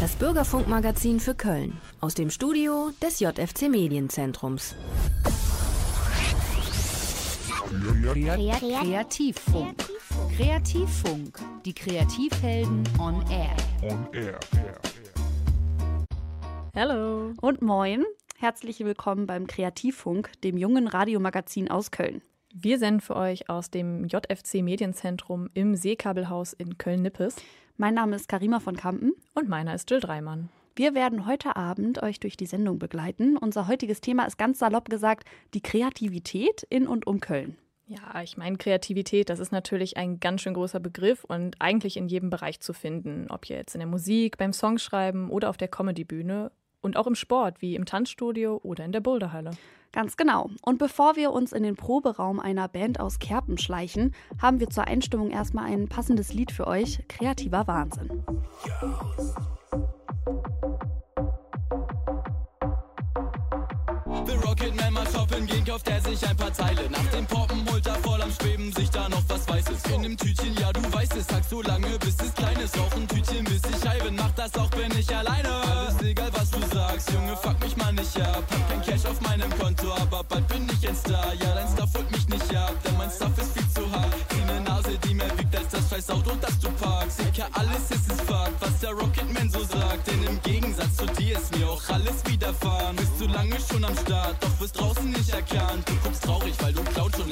Das Bürgerfunkmagazin für Köln aus dem Studio des JFC Medienzentrums. Kreativfunk. Kreativfunk. Die Kreativhelden on Air. On Air. Hallo und moin. Herzlich willkommen beim Kreativfunk, dem jungen Radiomagazin aus Köln. Wir senden für euch aus dem JFC Medienzentrum im Seekabelhaus in Köln-Nippes. Mein Name ist Karima von Kampen. Und meiner ist Jill Dreimann. Wir werden heute Abend euch durch die Sendung begleiten. Unser heutiges Thema ist ganz salopp gesagt die Kreativität in und um Köln. Ja, ich meine, Kreativität, das ist natürlich ein ganz schön großer Begriff und eigentlich in jedem Bereich zu finden. Ob jetzt in der Musik, beim Songschreiben oder auf der Comedybühne und auch im Sport, wie im Tanzstudio oder in der Boulderhalle. Ganz genau. Und bevor wir uns in den Proberaum einer Band aus Kerpen schleichen, haben wir zur Einstimmung erstmal ein passendes Lied für euch. Kreativer Wahnsinn. The Rocket Man mal shoppen gehen, kauft er sich ein paar Teile. Nach dem Poppen holt er voll am Schweben sich da noch was Weißes. In dem Tütchen, ja du weißt es, sag so lange bis es klein ist. Auch ein Tütchen bis ich Scheiben, mach das auch, bin ich alleine. Alles sagst, Junge, fuck mich mal nicht ab. Hab kein Cash auf meinem Konto, aber bald bin ich ein Star. Ja, dein Stuff holt mich nicht ab, denn mein Stuff ist viel zu hart. Zieh ne Nase, die mehr wiegt als das scheiß Auto, das du parkst. Sicher, alles ist es Fahrt, was der Rocketman so sagt. Denn im Gegensatz zu dir ist mir auch alles widerfahren. Bist du lange schon am Start, doch wirst draußen nicht erkannt. Du guckst traurig, weil du klaut schon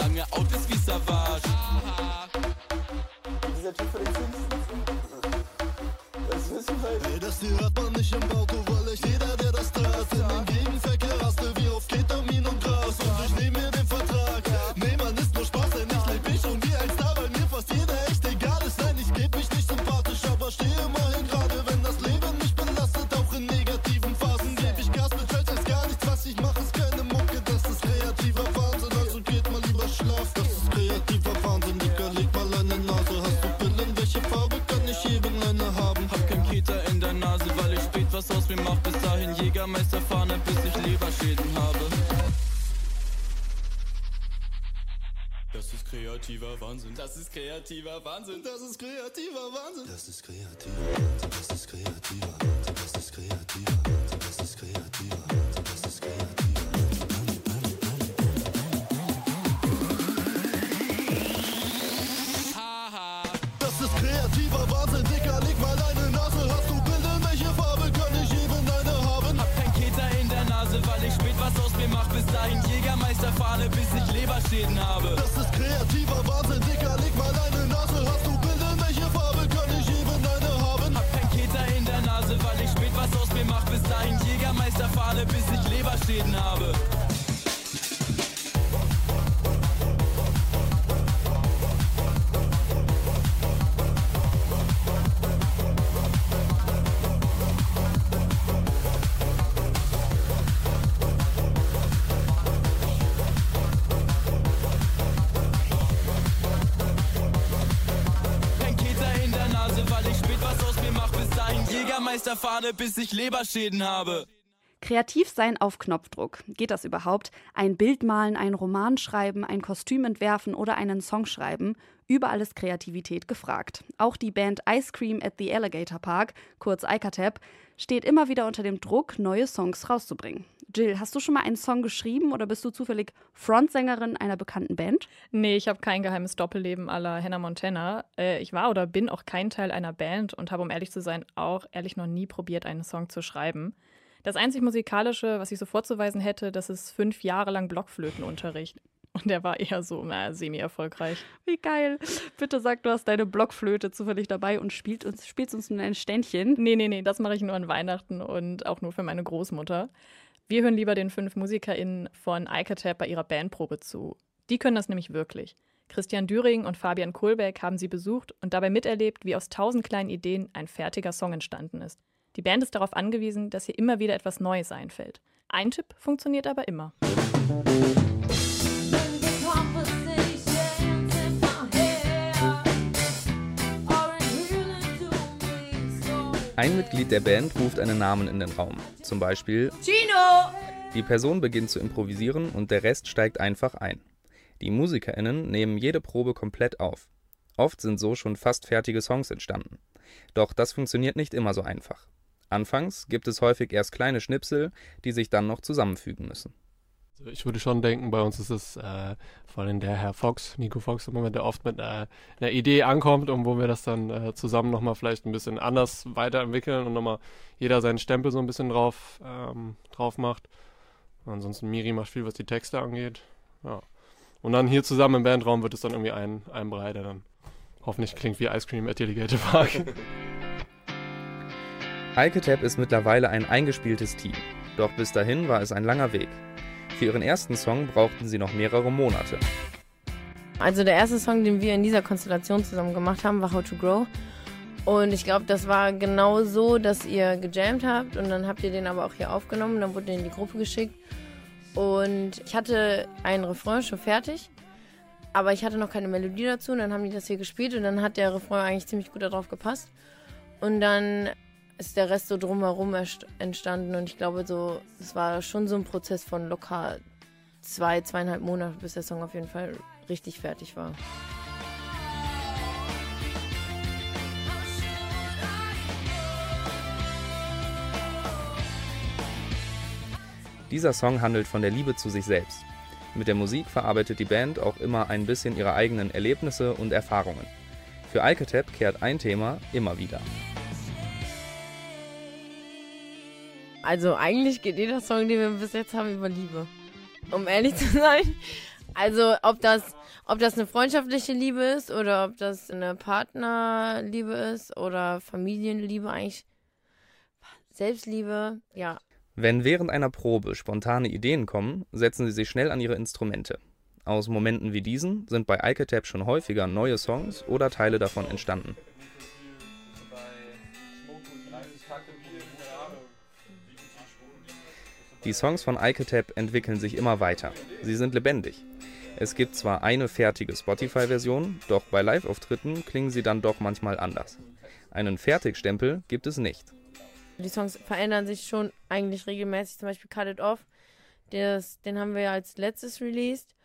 Das ist kreativer Wahnsinn. Das ist kreativer Wahnsinn. Das ist kreativer Wahnsinn. Das ist kreativer Wahnsinn. Das ist kreativer Wahnsinn. Das ist kreativer Wahnsinn. Das ist kreativer Das ist kreativer Wahnsinn, Dicker, leg mal eine Nase. Hast du Bilder, welche Farbe kann ich eben eine haben? Hab kein Keter in der Nase, weil ich spät was aus mir mach. Bis dahin Jägermeisterfahne, bis ich Leberschäden habe. Aus mir mach. Bis dahin Jägermeisterfahne, bis ich Leberschäden habe. Kreativ sein auf Knopfdruck. Geht das überhaupt? Ein Bild malen, einen Roman schreiben, ein Kostüm entwerfen oder einen Song schreiben? Überall ist Kreativität gefragt. Auch die Band Ice Cream at the Alligator Park, kurz ICATAP, steht immer wieder unter dem Druck, neue Songs rauszubringen. Jill, hast du schon mal einen Song geschrieben oder bist du zufällig Frontsängerin einer bekannten Band? Nee, ich habe kein geheimes Doppelleben la Hannah Montana. Äh, ich war oder bin auch kein Teil einer Band und habe, um ehrlich zu sein, auch ehrlich noch nie probiert, einen Song zu schreiben. Das einzig Musikalische, was ich so vorzuweisen hätte, das ist fünf Jahre lang Blockflötenunterricht. Und der war eher so na, semi-erfolgreich. Wie geil. Bitte sag, du hast deine Blockflöte zufällig dabei und spielt uns, spielst uns nun ein Ständchen. Nee, nee, nee, das mache ich nur an Weihnachten und auch nur für meine Großmutter. Wir hören lieber den fünf MusikerInnen von ICATAP bei ihrer Bandprobe zu. Die können das nämlich wirklich. Christian Düring und Fabian Kohlbeck haben sie besucht und dabei miterlebt, wie aus tausend kleinen Ideen ein fertiger Song entstanden ist. Die Band ist darauf angewiesen, dass hier immer wieder etwas Neues einfällt. Ein Tipp funktioniert aber immer. Ein Mitglied der Band ruft einen Namen in den Raum. Zum Beispiel Chino! Die Person beginnt zu improvisieren und der Rest steigt einfach ein. Die MusikerInnen nehmen jede Probe komplett auf. Oft sind so schon fast fertige Songs entstanden. Doch das funktioniert nicht immer so einfach. Anfangs gibt es häufig erst kleine Schnipsel, die sich dann noch zusammenfügen müssen. Also ich würde schon denken, bei uns ist es äh, vor allem der Herr Fox, Nico Fox, im Moment, der oft mit äh, einer Idee ankommt und wo wir das dann äh, zusammen nochmal vielleicht ein bisschen anders weiterentwickeln und nochmal jeder seinen Stempel so ein bisschen drauf, ähm, drauf macht. Ansonsten Miri macht viel, was die Texte angeht. Ja. Und dann hier zusammen im Bandraum wird es dann irgendwie ein, ein Brei, der dann hoffentlich klingt wie Ice Cream at Alligator Park. Alketep ist mittlerweile ein eingespieltes Team. Doch bis dahin war es ein langer Weg. Für ihren ersten Song brauchten sie noch mehrere Monate. Also der erste Song, den wir in dieser Konstellation zusammen gemacht haben, war How to Grow. Und ich glaube, das war genau so, dass ihr gejammt habt und dann habt ihr den aber auch hier aufgenommen, dann wurde der in die Gruppe geschickt. Und ich hatte einen Refrain schon fertig, aber ich hatte noch keine Melodie dazu und dann haben die das hier gespielt und dann hat der Refrain eigentlich ziemlich gut darauf gepasst. Und dann ist der Rest so drumherum entstanden und ich glaube so, es war schon so ein Prozess von locker zwei, zweieinhalb Monate, bis der Song auf jeden Fall richtig fertig war. Dieser Song handelt von der Liebe zu sich selbst. Mit der Musik verarbeitet die Band auch immer ein bisschen ihre eigenen Erlebnisse und Erfahrungen. Für Alketep kehrt ein Thema immer wieder. Also eigentlich geht jeder Song, den wir bis jetzt haben, über Liebe. Um ehrlich zu sein. Also ob das, ob das eine freundschaftliche Liebe ist oder ob das eine Partnerliebe ist oder Familienliebe eigentlich. Selbstliebe, ja. Wenn während einer Probe spontane Ideen kommen, setzen sie sich schnell an ihre Instrumente. Aus Momenten wie diesen sind bei Alketap schon häufiger neue Songs oder Teile davon entstanden. Die Songs von Alketep entwickeln sich immer weiter. Sie sind lebendig. Es gibt zwar eine fertige Spotify-Version, doch bei Live-Auftritten klingen sie dann doch manchmal anders. Einen Fertigstempel gibt es nicht. Die Songs verändern sich schon eigentlich regelmäßig. Zum Beispiel Cut It Off, das, den haben wir als letztes released.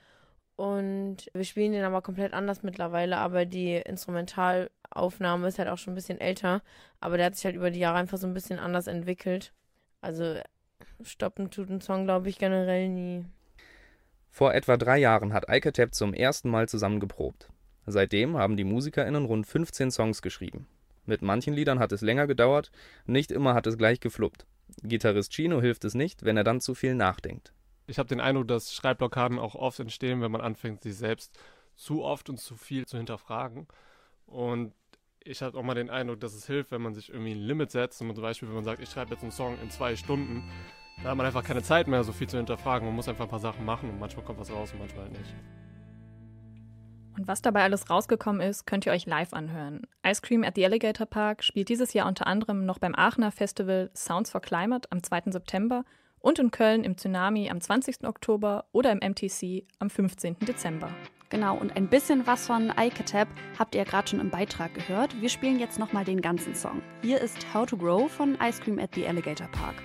Und wir spielen den aber komplett anders mittlerweile. Aber die Instrumentalaufnahme ist halt auch schon ein bisschen älter. Aber der hat sich halt über die Jahre einfach so ein bisschen anders entwickelt. Also stoppen tut ein Song, glaube ich, generell nie. Vor etwa drei Jahren hat Alketep zum ersten Mal zusammen geprobt. Seitdem haben die MusikerInnen rund 15 Songs geschrieben. Mit manchen Liedern hat es länger gedauert, nicht immer hat es gleich gefluppt. Gitarrist Chino hilft es nicht, wenn er dann zu viel nachdenkt. Ich habe den Eindruck, dass Schreibblockaden auch oft entstehen, wenn man anfängt, sich selbst zu oft und zu viel zu hinterfragen. Und ich habe auch mal den Eindruck, dass es hilft, wenn man sich irgendwie ein Limit setzt. Zum Beispiel, wenn man sagt, ich schreibe jetzt einen Song in zwei Stunden, da hat man einfach keine Zeit mehr, so viel zu hinterfragen. Man muss einfach ein paar Sachen machen und manchmal kommt was raus und manchmal halt nicht. Und was dabei alles rausgekommen ist, könnt ihr euch live anhören. Ice Cream at the Alligator Park spielt dieses Jahr unter anderem noch beim Aachener Festival Sounds for Climate am 2. September und in Köln im Tsunami am 20. Oktober oder im MTC am 15. Dezember. Genau, und ein bisschen was von Icatap habt ihr gerade schon im Beitrag gehört. Wir spielen jetzt nochmal den ganzen Song. Hier ist How to Grow von Ice Cream at the Alligator Park.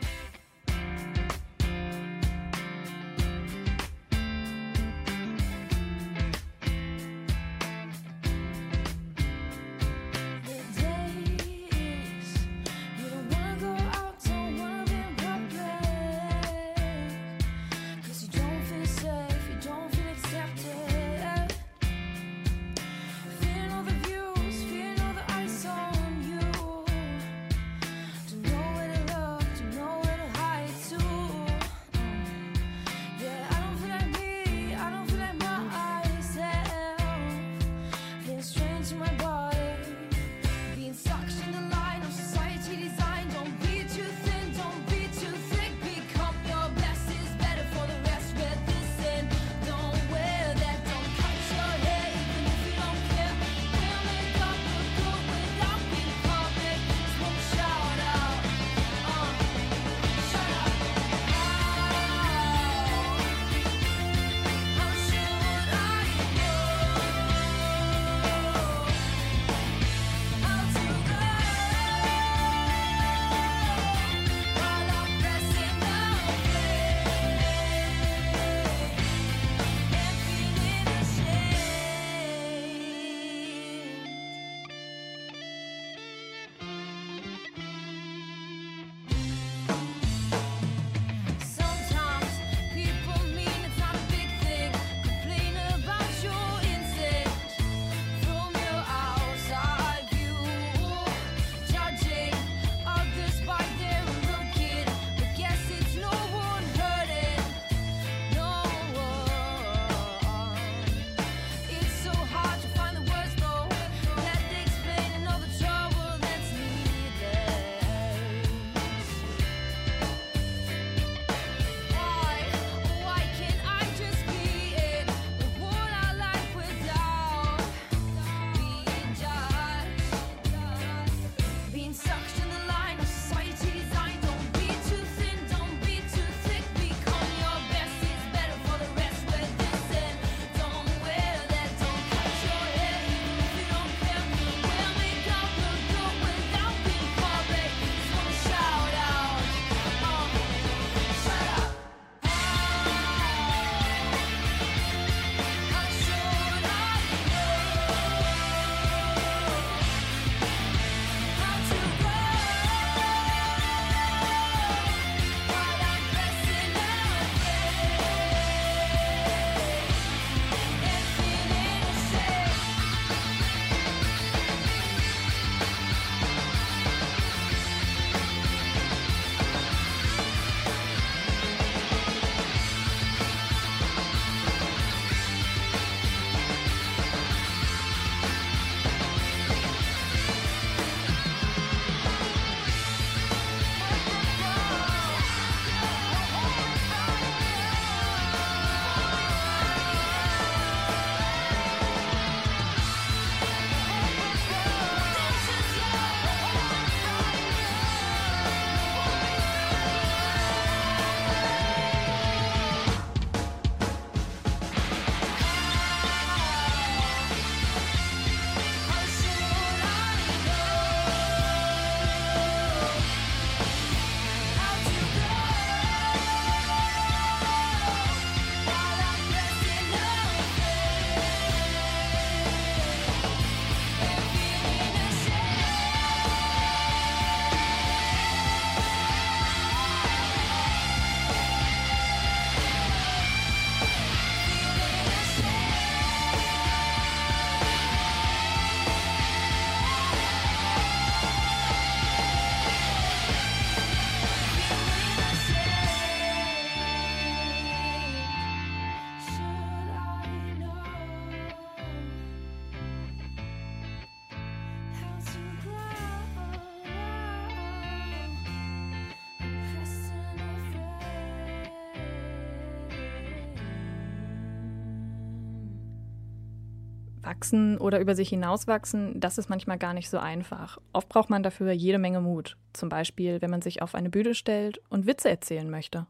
Wachsen oder über sich hinauswachsen, das ist manchmal gar nicht so einfach. Oft braucht man dafür jede Menge Mut. Zum Beispiel, wenn man sich auf eine Bühne stellt und Witze erzählen möchte.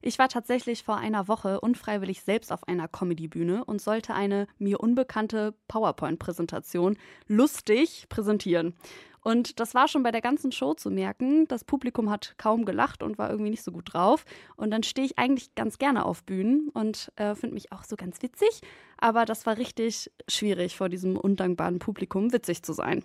Ich war tatsächlich vor einer Woche unfreiwillig selbst auf einer Comedy-Bühne und sollte eine mir unbekannte PowerPoint-Präsentation lustig präsentieren. Und das war schon bei der ganzen Show zu merken. Das Publikum hat kaum gelacht und war irgendwie nicht so gut drauf. Und dann stehe ich eigentlich ganz gerne auf Bühnen und äh, finde mich auch so ganz witzig. Aber das war richtig schwierig, vor diesem undankbaren Publikum witzig zu sein.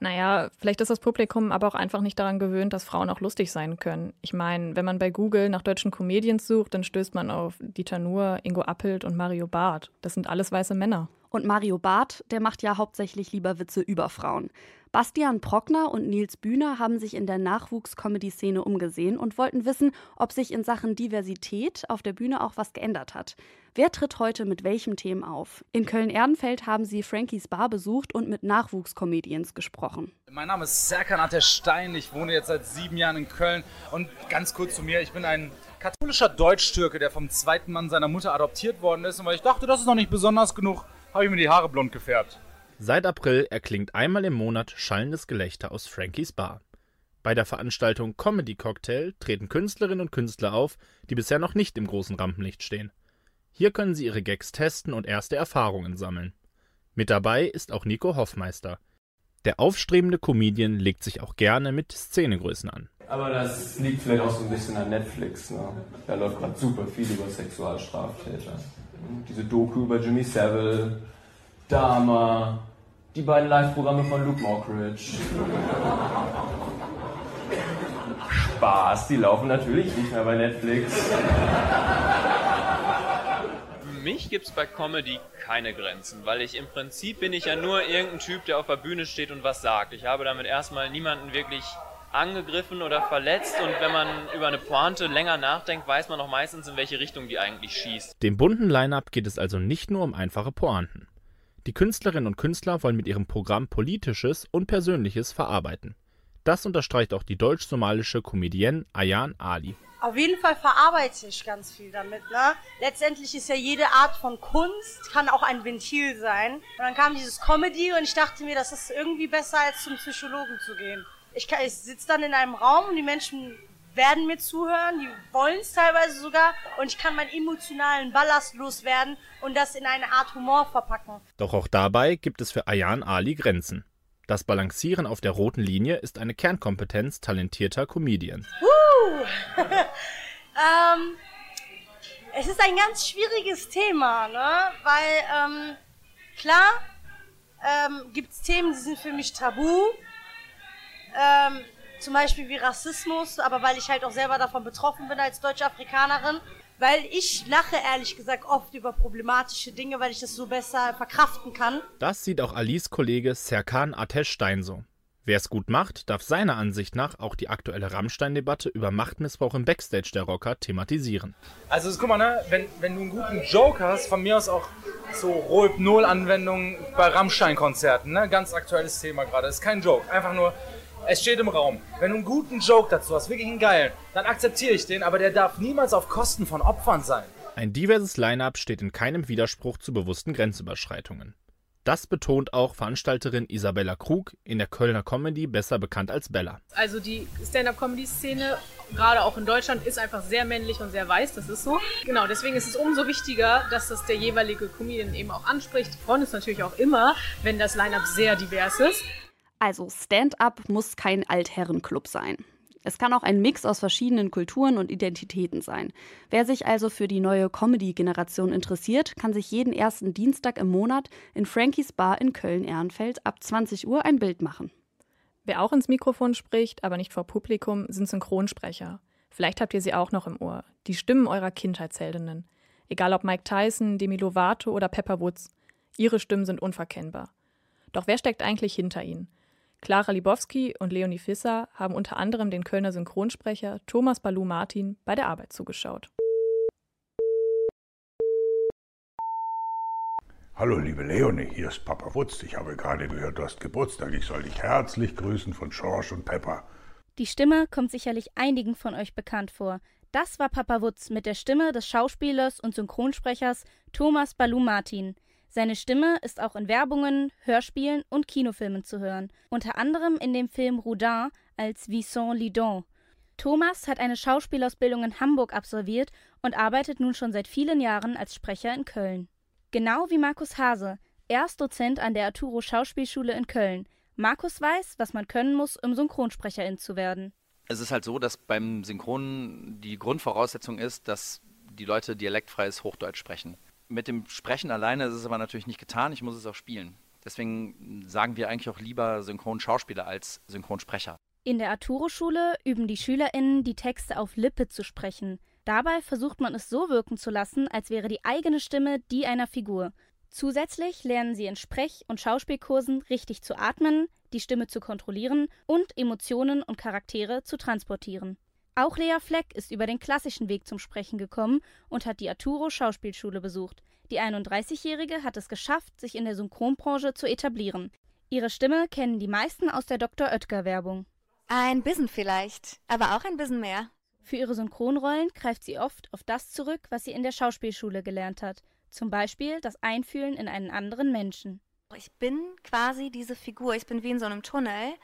Naja, vielleicht ist das Publikum aber auch einfach nicht daran gewöhnt, dass Frauen auch lustig sein können. Ich meine, wenn man bei Google nach deutschen Comedians sucht, dann stößt man auf Dieter Nuhr, Ingo Appelt und Mario Barth. Das sind alles weiße Männer. Und Mario Barth, der macht ja hauptsächlich lieber Witze über Frauen. Bastian Prockner und Nils Bühner haben sich in der Nachwuchs-Comedy-Szene umgesehen und wollten wissen, ob sich in Sachen Diversität auf der Bühne auch was geändert hat. Wer tritt heute mit welchem Themen auf? In Köln-Ehrenfeld haben sie Frankies Bar besucht und mit Nachwuchscomedians gesprochen. Mein Name ist Serkan Ateşstein, ich wohne jetzt seit sieben Jahren in Köln und ganz kurz zu mir, ich bin ein katholischer Deutsch-Türke, der vom zweiten Mann seiner Mutter adoptiert worden ist und weil ich dachte, das ist noch nicht besonders genug, habe ich mir die Haare blond gefärbt. Seit April erklingt einmal im Monat schallendes Gelächter aus Frankies Bar. Bei der Veranstaltung Comedy Cocktail treten Künstlerinnen und Künstler auf, die bisher noch nicht im großen Rampenlicht stehen. Hier können sie ihre Gags testen und erste Erfahrungen sammeln. Mit dabei ist auch Nico Hoffmeister. Der aufstrebende Comedian legt sich auch gerne mit Szenegrößen an. Aber das liegt vielleicht auch so ein bisschen an Netflix. Ne? Da läuft gerade super viel über Sexualstraftäter. Diese Doku über Jimmy Savile, Dama, die beiden Live-Programme von Luke Mockridge. Spaß, die laufen natürlich nicht mehr bei Netflix. Mich gibt es bei Comedy keine Grenzen, weil ich im Prinzip bin ich ja nur irgendein Typ, der auf der Bühne steht und was sagt. Ich habe damit erstmal niemanden wirklich angegriffen oder verletzt und wenn man über eine Pointe länger nachdenkt, weiß man auch meistens, in welche Richtung die eigentlich schießt. Dem bunten Line-up geht es also nicht nur um einfache Pointen. Die Künstlerinnen und Künstler wollen mit ihrem Programm Politisches und Persönliches verarbeiten. Das unterstreicht auch die deutsch-somalische Comedienne Ayan Ali. Auf jeden Fall verarbeite ich ganz viel damit. Ne? Letztendlich ist ja jede Art von Kunst, kann auch ein Ventil sein. Und dann kam dieses Comedy und ich dachte mir, das ist irgendwie besser, als zum Psychologen zu gehen. Ich, ich sitze dann in einem Raum und die Menschen werden mir zuhören, die wollen es teilweise sogar und ich kann meinen emotionalen Ballast loswerden und das in eine Art Humor verpacken. Doch auch dabei gibt es für Ayan Ali Grenzen. Das Balancieren auf der roten Linie ist eine Kernkompetenz talentierter Comedians. Uh, ähm, es ist ein ganz schwieriges Thema, ne? weil ähm, klar ähm, gibt es Themen, die sind für mich tabu. Ähm, zum Beispiel wie Rassismus, aber weil ich halt auch selber davon betroffen bin als deutsche Afrikanerin. Weil ich lache ehrlich gesagt oft über problematische Dinge, weil ich das so besser verkraften kann. Das sieht auch Alis Kollege Serkan Atesh Stein so. Wer es gut macht, darf seiner Ansicht nach auch die aktuelle Rammstein-Debatte über Machtmissbrauch im Backstage der Rocker thematisieren. Also guck mal, ne, wenn, wenn du einen guten Joke hast, von mir aus auch so Rohypnol-Anwendungen bei Rammstein-Konzerten, ne? ganz aktuelles Thema gerade. Ist kein Joke, einfach nur es steht im Raum. Wenn du einen guten Joke dazu hast, wirklich einen geilen, dann akzeptiere ich den, aber der darf niemals auf Kosten von Opfern sein. Ein diverses Line-up steht in keinem Widerspruch zu bewussten Grenzüberschreitungen. Das betont auch Veranstalterin Isabella Krug in der Kölner Comedy, besser bekannt als Bella. Also die Stand-up-Comedy-Szene, gerade auch in Deutschland, ist einfach sehr männlich und sehr weiß, das ist so. Genau, deswegen ist es umso wichtiger, dass das der jeweilige Comedian eben auch anspricht. Wir freuen uns natürlich auch immer, wenn das Line-up sehr divers ist. Also Stand-up muss kein Altherrenclub sein. Es kann auch ein Mix aus verschiedenen Kulturen und Identitäten sein. Wer sich also für die neue Comedy-Generation interessiert, kann sich jeden ersten Dienstag im Monat in Frankies Bar in Köln-Ehrenfeld ab 20 Uhr ein Bild machen. Wer auch ins Mikrofon spricht, aber nicht vor Publikum, sind Synchronsprecher. Vielleicht habt ihr sie auch noch im Ohr. Die Stimmen eurer Kindheitsheldinnen. Egal ob Mike Tyson, Demi Lovato oder Pepper Woods. Ihre Stimmen sind unverkennbar. Doch wer steckt eigentlich hinter ihnen? Clara Libowski und Leonie Fisser haben unter anderem den Kölner Synchronsprecher Thomas Balu Martin bei der Arbeit zugeschaut. Hallo liebe Leonie, hier ist Papa Wutz. Ich habe gerade gehört, du hast Geburtstag. Ich soll dich herzlich grüßen von George und Pepper. Die Stimme kommt sicherlich einigen von euch bekannt vor. Das war Papa Wutz mit der Stimme des Schauspielers und Synchronsprechers Thomas Balu Martin. Seine Stimme ist auch in Werbungen, Hörspielen und Kinofilmen zu hören, unter anderem in dem Film Roudin als Vincent Lidon. Thomas hat eine Schauspielausbildung in Hamburg absolviert und arbeitet nun schon seit vielen Jahren als Sprecher in Köln. Genau wie Markus Hase, Erstdozent an der Arturo Schauspielschule in Köln. Markus weiß, was man können muss, um Synchronsprecherin zu werden. Es ist halt so, dass beim Synchron die Grundvoraussetzung ist, dass die Leute dialektfreies Hochdeutsch sprechen. Mit dem Sprechen alleine ist es aber natürlich nicht getan, ich muss es auch spielen. Deswegen sagen wir eigentlich auch lieber Synchronschauspieler als Synchronsprecher. In der Arturo-Schule üben die SchülerInnen, die Texte auf Lippe zu sprechen. Dabei versucht man es so wirken zu lassen, als wäre die eigene Stimme die einer Figur. Zusätzlich lernen sie in Sprech- und Schauspielkursen richtig zu atmen, die Stimme zu kontrollieren und Emotionen und Charaktere zu transportieren. Auch Lea Fleck ist über den klassischen Weg zum Sprechen gekommen und hat die Arturo Schauspielschule besucht. Die 31-Jährige hat es geschafft, sich in der Synchronbranche zu etablieren. Ihre Stimme kennen die meisten aus der Dr. Oetker Werbung. Ein bisschen vielleicht, aber auch ein bisschen mehr. Für ihre Synchronrollen greift sie oft auf das zurück, was sie in der Schauspielschule gelernt hat. Zum Beispiel das Einfühlen in einen anderen Menschen. Ich bin quasi diese Figur. Ich bin wie in so einem Tunnel,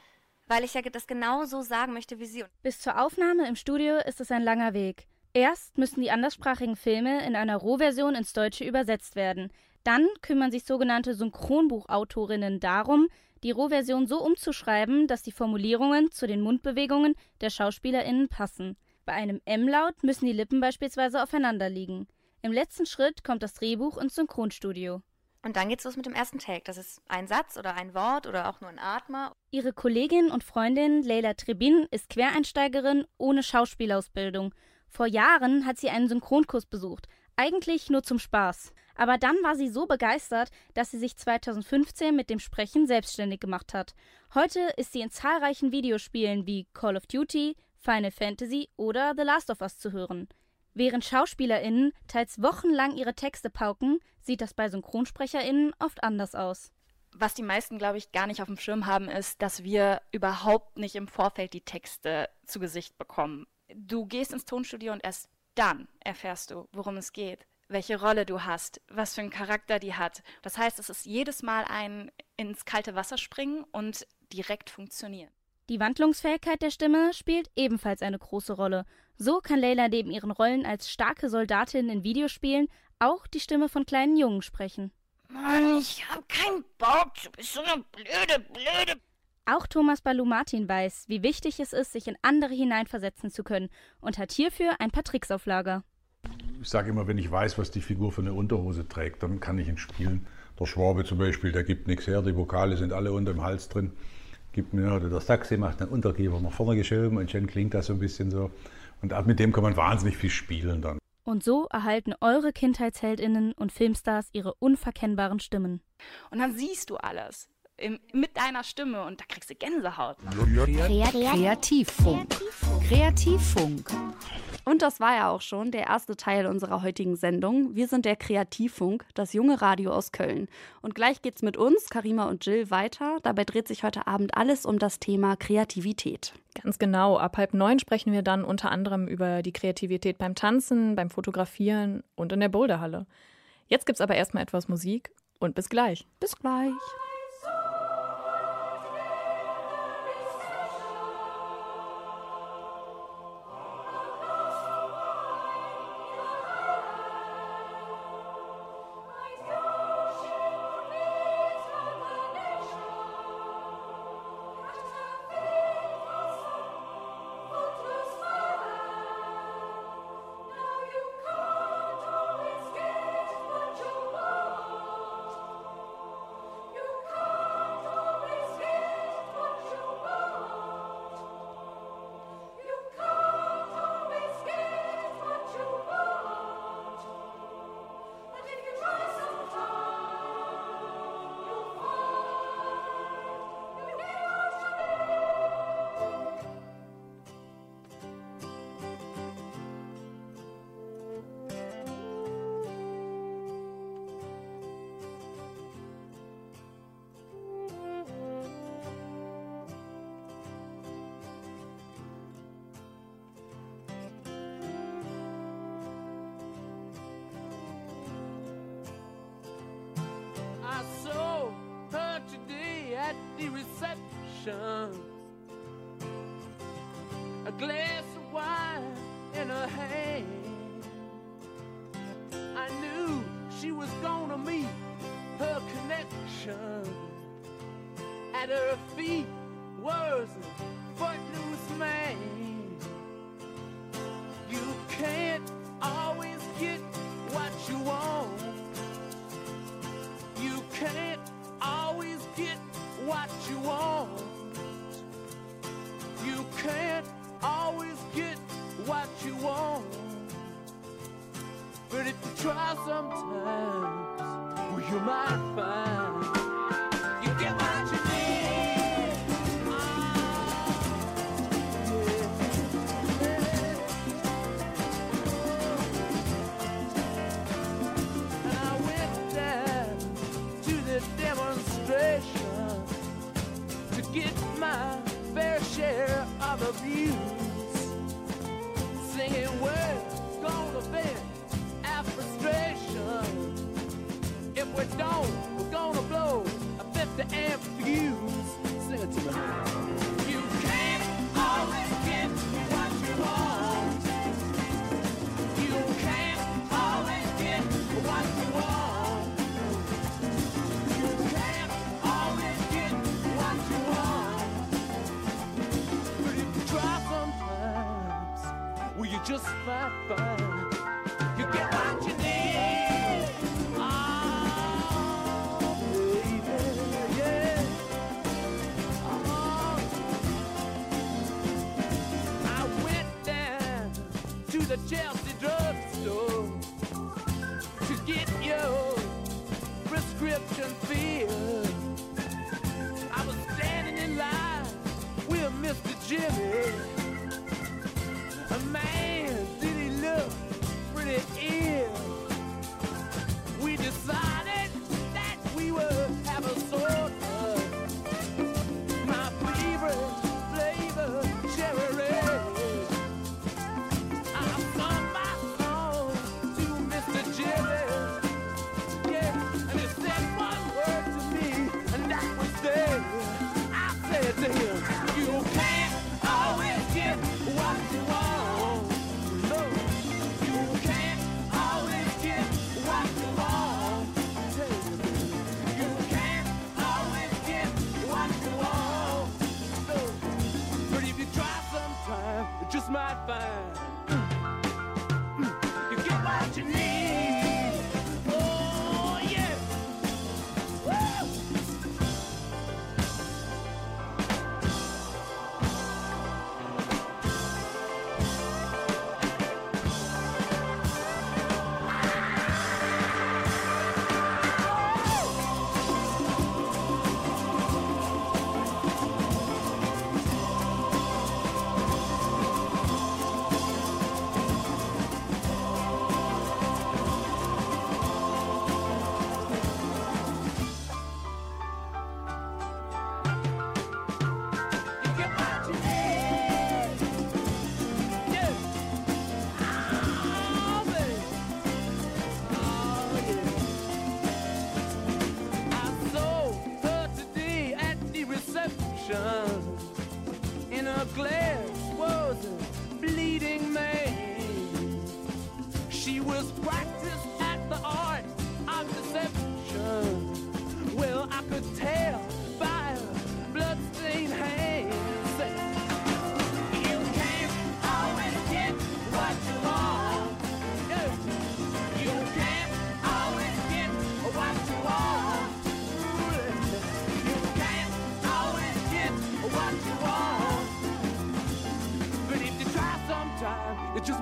weil ich ja das genau so sagen möchte wie sie. Bis zur Aufnahme im Studio ist es ein langer Weg. Erst müssen die anderssprachigen Filme in einer Rohversion ins Deutsche übersetzt werden. Dann kümmern sich sogenannte Synchronbuchautorinnen darum, die Rohversion so umzuschreiben, dass die Formulierungen zu den Mundbewegungen der SchauspielerInnen passen. Bei einem M-Laut müssen die Lippen beispielsweise aufeinander liegen. Im letzten Schritt kommt das Drehbuch ins Synchronstudio. Und dann geht's los mit dem ersten Take. Das ist ein Satz oder ein Wort oder auch nur ein Atmer. Ihre Kollegin und Freundin Leila Trebin ist Quereinsteigerin ohne Schauspielausbildung. Vor Jahren hat sie einen Synchronkurs besucht, eigentlich nur zum Spaß. Aber dann war sie so begeistert, dass sie sich 2015 mit dem Sprechen selbstständig gemacht hat. Heute ist sie in zahlreichen Videospielen wie Call of Duty, Final Fantasy oder The Last of Us zu hören. Während SchauspielerInnen teils wochenlang ihre Texte pauken, sieht das bei SynchronsprecherInnen oft anders aus. Was die meisten, glaube ich, gar nicht auf dem Schirm haben, ist, dass wir überhaupt nicht im Vorfeld die Texte zu Gesicht bekommen. Du gehst ins Tonstudio und erst dann erfährst du, worum es geht, welche Rolle du hast, was für einen Charakter die hat. Das heißt, es ist jedes Mal ein ins kalte Wasser springen und direkt funktionieren. Die Wandlungsfähigkeit der Stimme spielt ebenfalls eine große Rolle. So kann Leila neben ihren Rollen als starke Soldatin in Videospielen auch die Stimme von kleinen Jungen sprechen. Mann, ich hab keinen Bock, du bist so eine blöde, blöde. Auch Thomas Balu-Martin weiß, wie wichtig es ist, sich in andere hineinversetzen zu können und hat hierfür ein paar Tricks auf Lager. Ich sage immer, wenn ich weiß, was die Figur für eine Unterhose trägt, dann kann ich ihn spielen. Der Schwabe zum Beispiel, der gibt nichts her, die Vokale sind alle unter dem Hals drin gibt mir, oder der Sachse macht einen Untergeber nach vorne geschoben und schon klingt das so ein bisschen so. Und mit dem kann man wahnsinnig viel spielen dann. Und so erhalten eure KindheitsheldInnen und Filmstars ihre unverkennbaren Stimmen. Und dann siehst du alles im, mit deiner Stimme und da kriegst du Gänsehaut. Kreativfunk. Kreativfunk. Und das war ja auch schon der erste Teil unserer heutigen Sendung. Wir sind der Kreativfunk, das junge Radio aus Köln. Und gleich geht's mit uns, Karima und Jill, weiter. Dabei dreht sich heute Abend alles um das Thema Kreativität. Ganz genau. Ab halb neun sprechen wir dann unter anderem über die Kreativität beim Tanzen, beim Fotografieren und in der Boulderhalle. Jetzt gibt's aber erstmal etwas Musik und bis gleich. Bis gleich. you want. But if you try sometimes, well, you might find you get what you need. And I went down to the demonstration to get my fair share of abuse away. just might find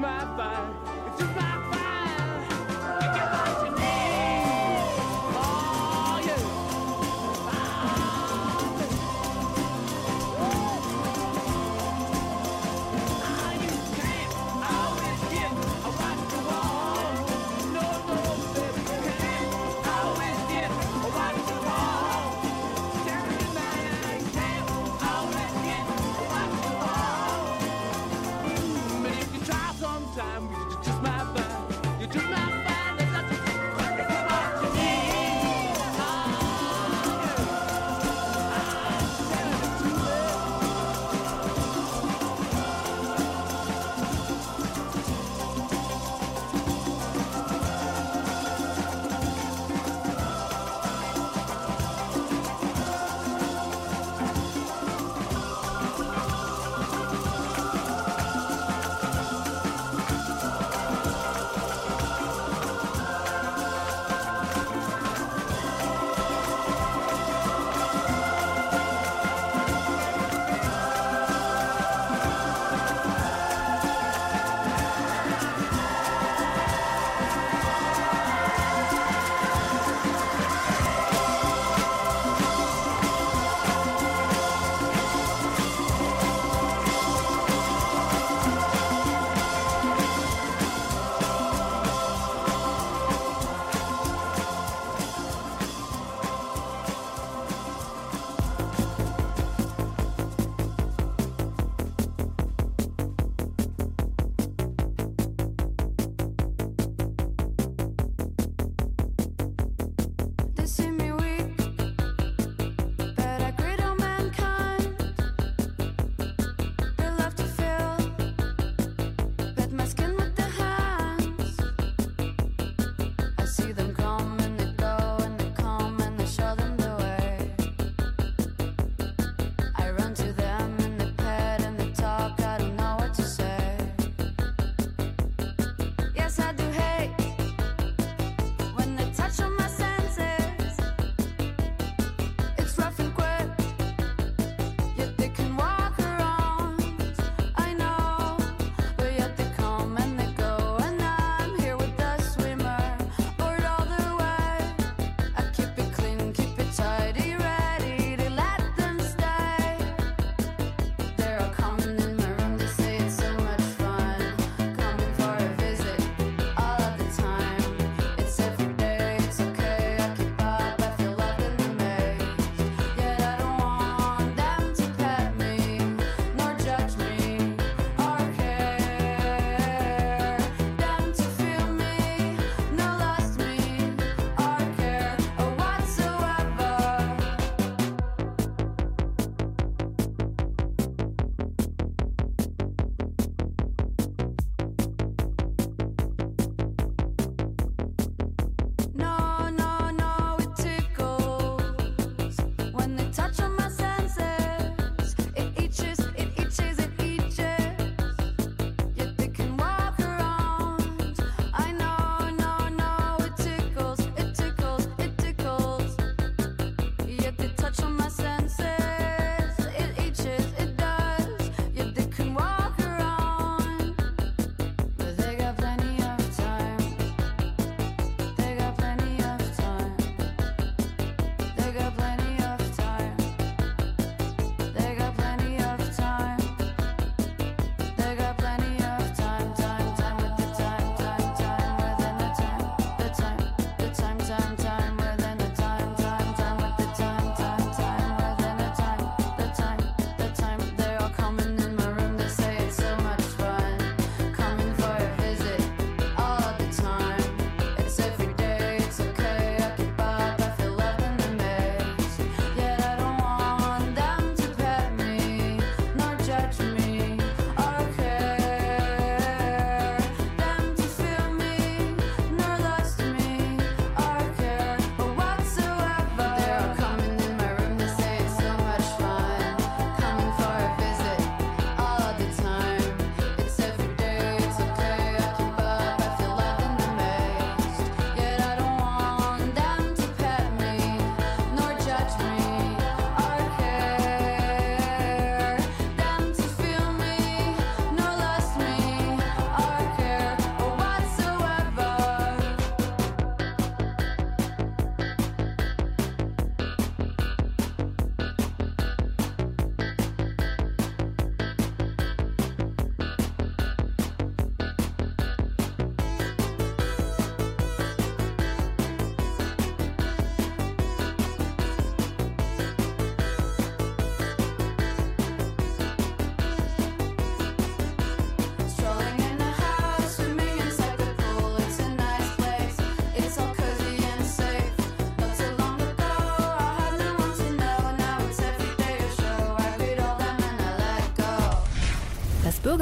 my. It's just my fight.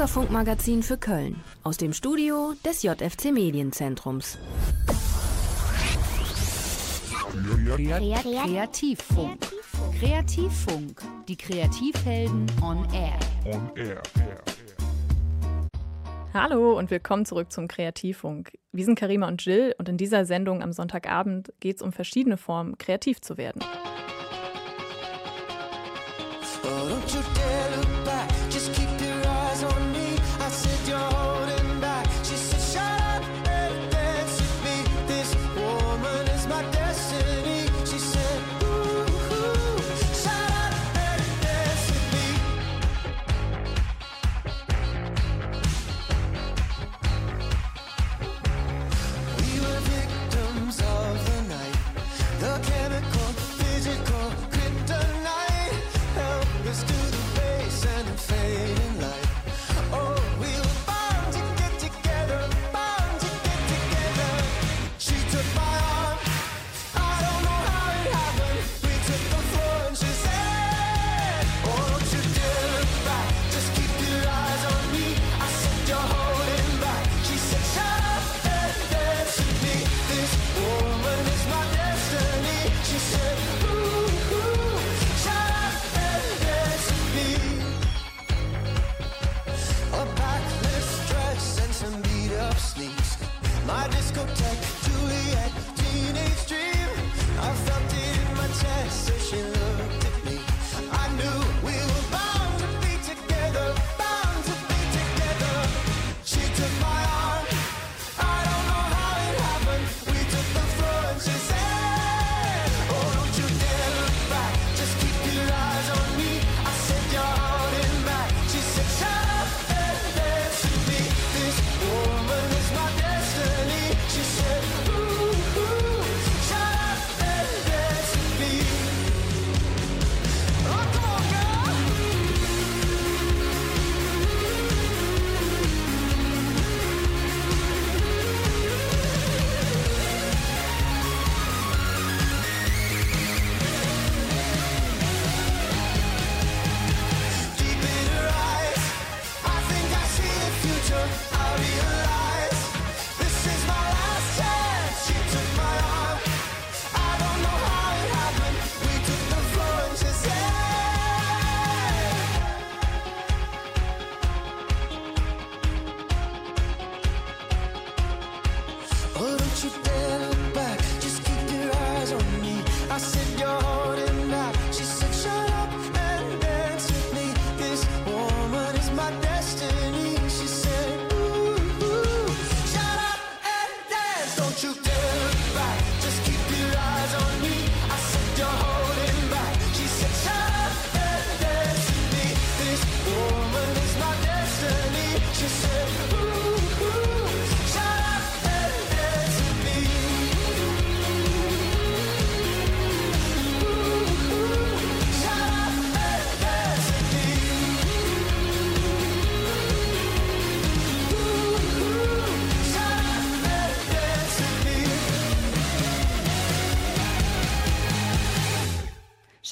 Bürgerfunkmagazin für Köln aus dem Studio des JFC Medienzentrums. Kreativfunk. Kreativfunk. Die Kreativhelden on Air. On Air. Hallo und willkommen zurück zum Kreativfunk. Wir sind Karima und Jill und in dieser Sendung am Sonntagabend geht es um verschiedene Formen, kreativ zu werden.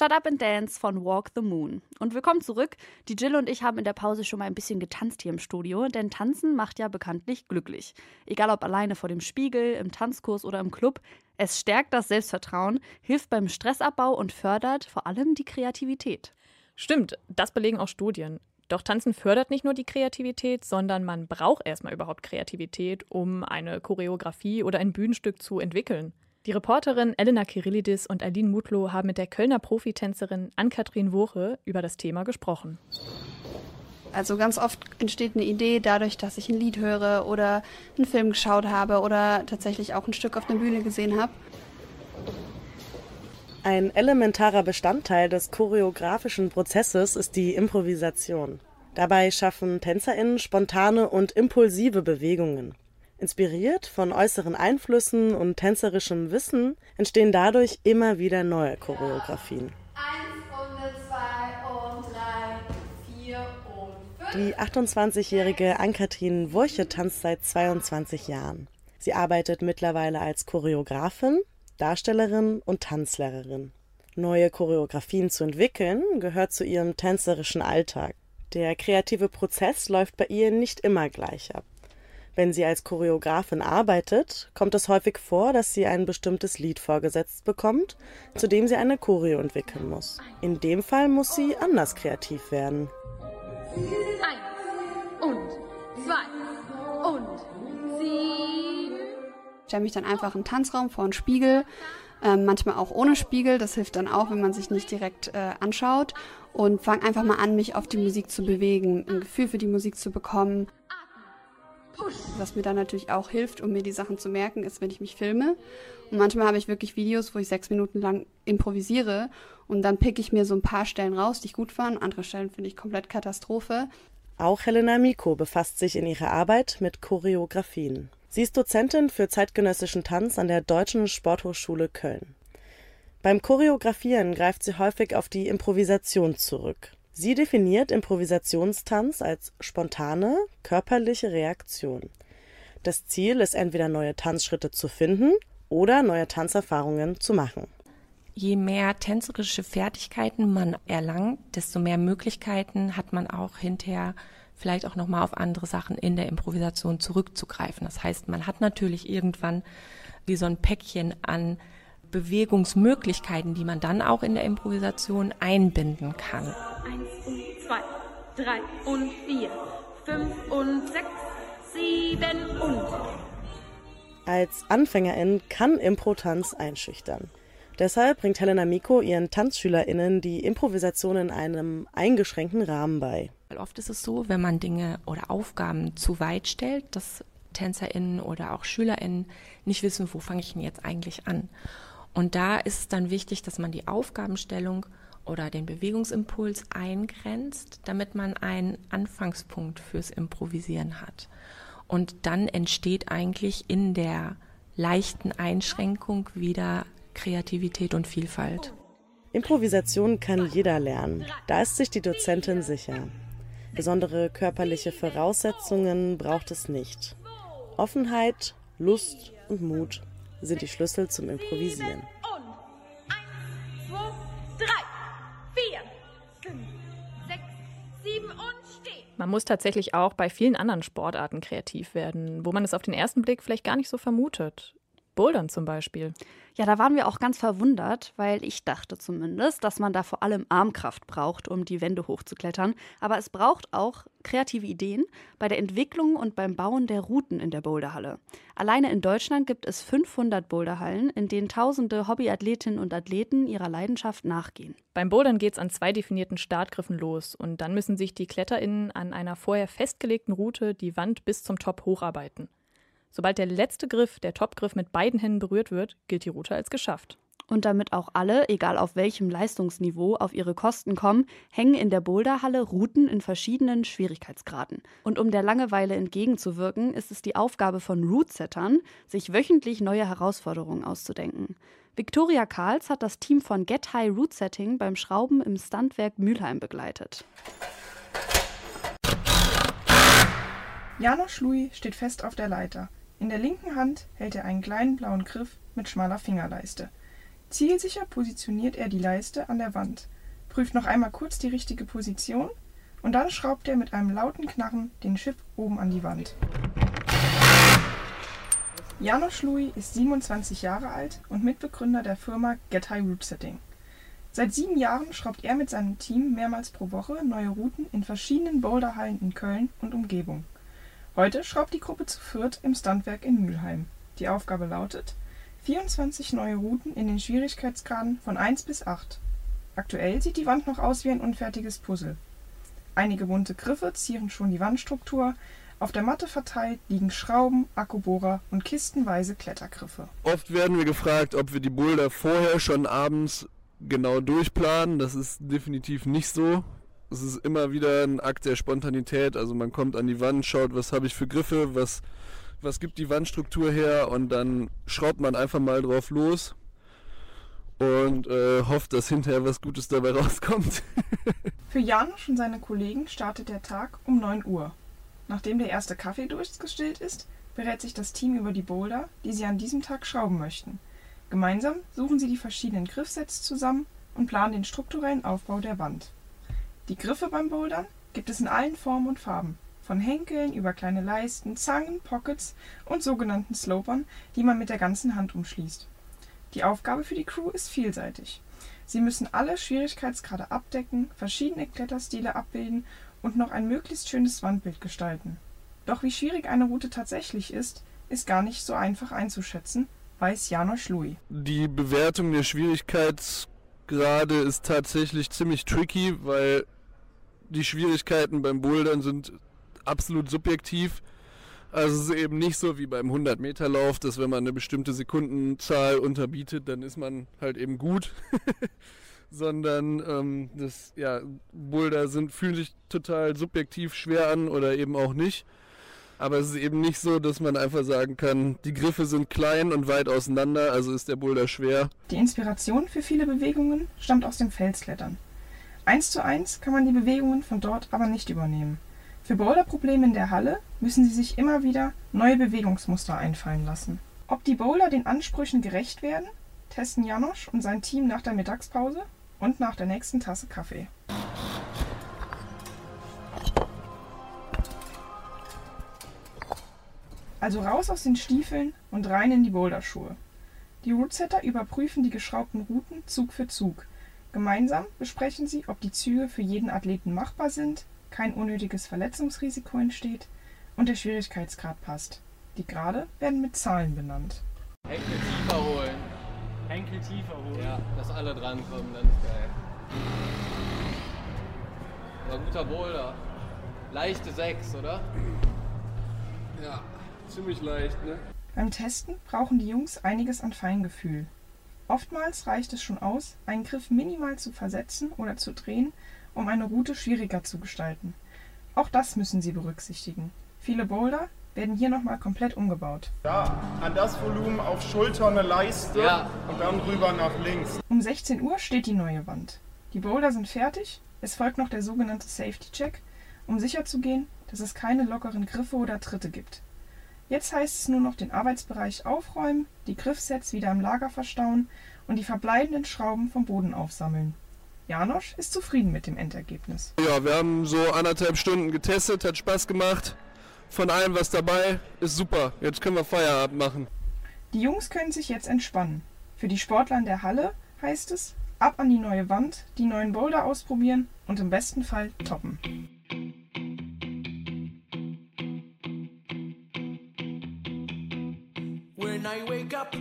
Shut Up and Dance von Walk the Moon. Und willkommen zurück. Die Jill und ich haben in der Pause schon mal ein bisschen getanzt hier im Studio, denn Tanzen macht ja bekanntlich glücklich. Egal ob alleine vor dem Spiegel, im Tanzkurs oder im Club, es stärkt das Selbstvertrauen, hilft beim Stressabbau und fördert vor allem die Kreativität. Stimmt, das belegen auch Studien. Doch Tanzen fördert nicht nur die Kreativität, sondern man braucht erstmal überhaupt Kreativität, um eine Choreografie oder ein Bühnenstück zu entwickeln. Die Reporterin Elena Kirillidis und Aline Mutlo haben mit der Kölner Profitänzerin Ann-Kathrin Woche über das Thema gesprochen. Also ganz oft entsteht eine Idee dadurch, dass ich ein Lied höre oder einen Film geschaut habe oder tatsächlich auch ein Stück auf der Bühne gesehen habe. Ein elementarer Bestandteil des choreografischen Prozesses ist die Improvisation. Dabei schaffen Tänzerinnen spontane und impulsive Bewegungen. Inspiriert von äußeren Einflüssen und tänzerischem Wissen entstehen dadurch immer wieder neue Choreografien. Die 28-jährige Ann-Kathrin Wurche tanzt seit 22 Jahren. Sie arbeitet mittlerweile als Choreografin, Darstellerin und Tanzlehrerin. Neue Choreografien zu entwickeln gehört zu ihrem tänzerischen Alltag. Der kreative Prozess läuft bei ihr nicht immer gleich ab. Wenn sie als Choreografin arbeitet, kommt es häufig vor, dass sie ein bestimmtes Lied vorgesetzt bekommt, zu dem sie eine Choreo entwickeln muss. In dem Fall muss sie anders kreativ werden. Eins und zwei und sieben. Ich stelle mich dann einfach im Tanzraum vor einen Spiegel, ähm, manchmal auch ohne Spiegel. Das hilft dann auch, wenn man sich nicht direkt äh, anschaut. Und fange einfach mal an, mich auf die Musik zu bewegen, ein Gefühl für die Musik zu bekommen. Was mir dann natürlich auch hilft, um mir die Sachen zu merken, ist, wenn ich mich filme. Und manchmal habe ich wirklich Videos, wo ich sechs Minuten lang improvisiere und dann picke ich mir so ein paar Stellen raus, die ich gut fand. Andere Stellen finde ich komplett Katastrophe. Auch Helena Miko befasst sich in ihrer Arbeit mit Choreografien. Sie ist Dozentin für zeitgenössischen Tanz an der Deutschen Sporthochschule Köln. Beim Choreografieren greift sie häufig auf die Improvisation zurück. Sie definiert Improvisationstanz als spontane, körperliche Reaktion. Das Ziel ist entweder neue Tanzschritte zu finden oder neue Tanzerfahrungen zu machen. Je mehr tänzerische Fertigkeiten man erlangt, desto mehr Möglichkeiten hat man auch hinterher vielleicht auch noch mal auf andere Sachen in der Improvisation zurückzugreifen. Das heißt, man hat natürlich irgendwann wie so ein Päckchen an Bewegungsmöglichkeiten, die man dann auch in der Improvisation einbinden kann. Eins und zwei, drei und vier, fünf und sechs, sieben und. Als Anfängerin kann Impro-Tanz einschüchtern. Deshalb bringt Helena Miko ihren TanzschülerInnen die Improvisation in einem eingeschränkten Rahmen bei. Oft ist es so, wenn man Dinge oder Aufgaben zu weit stellt, dass TänzerInnen oder auch SchülerInnen nicht wissen, wo fange ich denn jetzt eigentlich an. Und da ist es dann wichtig, dass man die Aufgabenstellung oder den Bewegungsimpuls eingrenzt, damit man einen Anfangspunkt fürs Improvisieren hat. Und dann entsteht eigentlich in der leichten Einschränkung wieder Kreativität und Vielfalt. Improvisation kann jeder lernen. Da ist sich die Dozentin sicher. Besondere körperliche Voraussetzungen braucht es nicht. Offenheit, Lust und Mut sind die Schlüssel zum Improvisieren. Zwei, drei, vier, fünf, sechs, sieben und stehen. Man muss tatsächlich auch bei vielen anderen Sportarten kreativ werden, wo man es auf den ersten Blick vielleicht gar nicht so vermutet. Bouldern zum Beispiel. Ja, da waren wir auch ganz verwundert, weil ich dachte zumindest, dass man da vor allem Armkraft braucht, um die Wände hochzuklettern. Aber es braucht auch kreative Ideen bei der Entwicklung und beim Bauen der Routen in der Boulderhalle. Alleine in Deutschland gibt es 500 Boulderhallen, in denen tausende Hobbyathletinnen und Athleten ihrer Leidenschaft nachgehen. Beim Bouldern geht es an zwei definierten Startgriffen los und dann müssen sich die KletterInnen an einer vorher festgelegten Route die Wand bis zum Top hocharbeiten. Sobald der letzte Griff, der Topgriff, mit beiden Händen berührt wird, gilt die Route als geschafft. Und damit auch alle, egal auf welchem Leistungsniveau, auf ihre Kosten kommen, hängen in der Boulderhalle Routen in verschiedenen Schwierigkeitsgraden. Und um der Langeweile entgegenzuwirken, ist es die Aufgabe von Rootsettern, sich wöchentlich neue Herausforderungen auszudenken. Victoria Karls hat das Team von Get High Root Setting beim Schrauben im Standwerk Mülheim begleitet. Janosch Louis steht fest auf der Leiter. In der linken Hand hält er einen kleinen blauen Griff mit schmaler Fingerleiste. Zielsicher positioniert er die Leiste an der Wand, prüft noch einmal kurz die richtige Position und dann schraubt er mit einem lauten Knarren den Chip oben an die Wand. Janosch Louis ist 27 Jahre alt und Mitbegründer der Firma Get High Root Setting. Seit sieben Jahren schraubt er mit seinem Team mehrmals pro Woche neue Routen in verschiedenen Boulderhallen in Köln und Umgebung. Heute schraubt die Gruppe zu viert im Standwerk in Mülheim. Die Aufgabe lautet: 24 neue Routen in den Schwierigkeitsgraden von 1 bis 8. Aktuell sieht die Wand noch aus wie ein unfertiges Puzzle. Einige bunte Griffe zieren schon die Wandstruktur, auf der Matte verteilt liegen Schrauben, Akkubohrer und kistenweise Klettergriffe. Oft werden wir gefragt, ob wir die Boulder vorher schon abends genau durchplanen. Das ist definitiv nicht so es ist immer wieder ein Akt der Spontanität. Also man kommt an die Wand, schaut, was habe ich für Griffe, was, was gibt die Wandstruktur her und dann schraubt man einfach mal drauf los und äh, hofft, dass hinterher was Gutes dabei rauskommt. Für Janusz und seine Kollegen startet der Tag um 9 Uhr. Nachdem der erste Kaffee durchgestillt ist, berät sich das Team über die Boulder, die sie an diesem Tag schrauben möchten. Gemeinsam suchen sie die verschiedenen Griffsets zusammen und planen den strukturellen Aufbau der Wand. Die Griffe beim Bouldern gibt es in allen Formen und Farben. Von Henkeln über kleine Leisten, Zangen, Pockets und sogenannten Slopern, die man mit der ganzen Hand umschließt. Die Aufgabe für die Crew ist vielseitig. Sie müssen alle Schwierigkeitsgrade abdecken, verschiedene Kletterstile abbilden und noch ein möglichst schönes Wandbild gestalten. Doch wie schwierig eine Route tatsächlich ist, ist gar nicht so einfach einzuschätzen, weiß Janosch Louis. Die Bewertung der Schwierigkeitsgrade ist tatsächlich ziemlich tricky, weil die Schwierigkeiten beim Bouldern sind absolut subjektiv. Also es ist eben nicht so wie beim 100-Meter-Lauf, dass wenn man eine bestimmte Sekundenzahl unterbietet, dann ist man halt eben gut. Sondern ähm, das, ja, Boulder sind, fühlen sich total subjektiv schwer an oder eben auch nicht. Aber es ist eben nicht so, dass man einfach sagen kann, die Griffe sind klein und weit auseinander, also ist der Boulder schwer. Die Inspiration für viele Bewegungen stammt aus dem Felsklettern. Eins zu eins kann man die Bewegungen von dort aber nicht übernehmen. Für Boulderprobleme in der Halle müssen sie sich immer wieder neue Bewegungsmuster einfallen lassen. Ob die Bowler den Ansprüchen gerecht werden, testen Janosch und sein Team nach der Mittagspause und nach der nächsten Tasse Kaffee. Also raus aus den Stiefeln und rein in die Boulderschuhe. Die Rootsetter überprüfen die geschraubten Routen Zug für Zug. Gemeinsam besprechen sie, ob die Züge für jeden Athleten machbar sind, kein unnötiges Verletzungsrisiko entsteht und der Schwierigkeitsgrad passt. Die Grade werden mit Zahlen benannt. Henkel tiefer holen. Henkel tiefer holen. Ja, dass alle drankommen, dann ist geil. War ein guter Boulder. Leichte 6, oder? Ja, ziemlich leicht, ne? Beim Testen brauchen die Jungs einiges an Feingefühl. Oftmals reicht es schon aus, einen Griff minimal zu versetzen oder zu drehen, um eine Route schwieriger zu gestalten. Auch das müssen sie berücksichtigen. Viele Boulder werden hier nochmal komplett umgebaut. Ja, an das Volumen auf Schulter eine Leiste Ja. und dann rüber nach links. Um 16 Uhr steht die neue Wand. Die Boulder sind fertig, es folgt noch der sogenannte Safety Check, um sicherzugehen, dass es keine lockeren Griffe oder Tritte gibt. Jetzt heißt es nur noch den Arbeitsbereich aufräumen, die Griffsets wieder im Lager verstauen und die verbleibenden Schrauben vom Boden aufsammeln. Janosch ist zufrieden mit dem Endergebnis. Ja, wir haben so anderthalb Stunden getestet, hat Spaß gemacht. Von allem was dabei, ist super. Jetzt können wir Feierabend machen. Die Jungs können sich jetzt entspannen. Für die Sportler in der Halle heißt es, ab an die neue Wand, die neuen Boulder ausprobieren und im besten Fall toppen. When I wake up,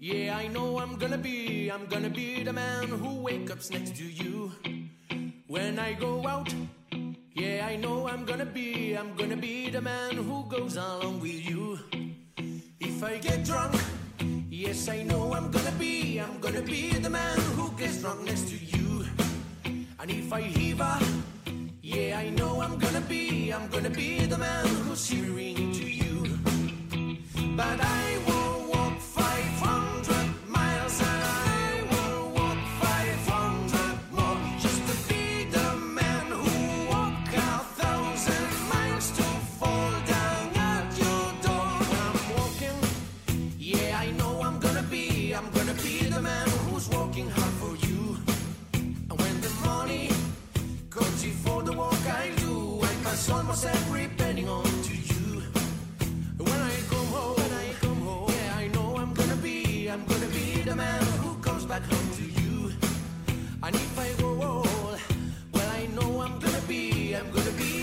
yeah, I know I'm gonna be, I'm gonna be the man who wakes up next to you. When I go out, yeah, I know I'm gonna be, I'm gonna be the man who goes along with you. If I get drunk, yes, I know I'm gonna be, I'm gonna be the man who gets drunk next to you. And if I heaver, yeah, I know I'm gonna be, I'm gonna be the man who's shivering to you. But I will I'm repenting unto you. When I come home, I know I'm gonna be, I'm gonna be the man who comes back home to you. And if I go well, I know I'm gonna be, I'm gonna be,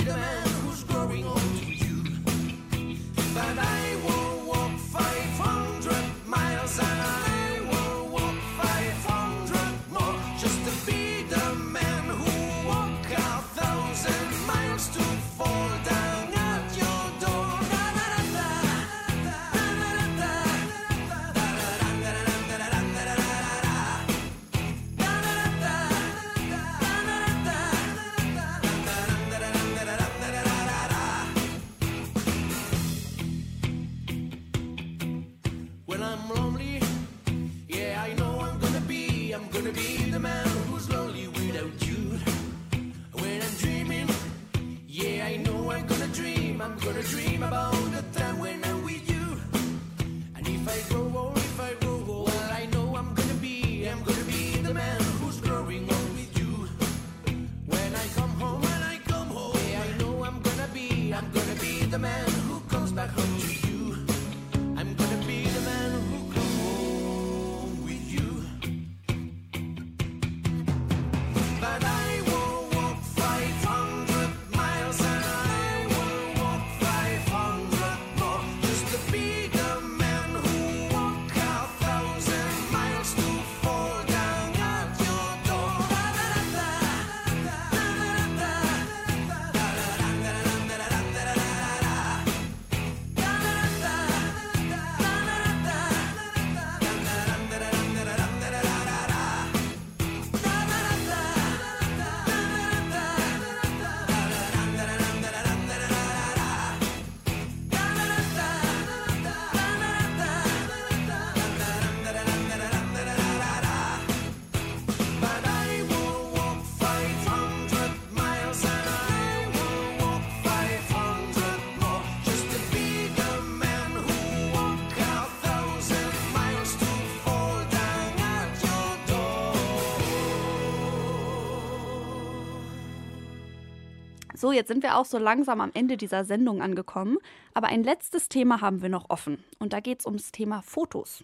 So, jetzt sind wir auch so langsam am Ende dieser Sendung angekommen. Aber ein letztes Thema haben wir noch offen. Und da geht es ums Thema Fotos.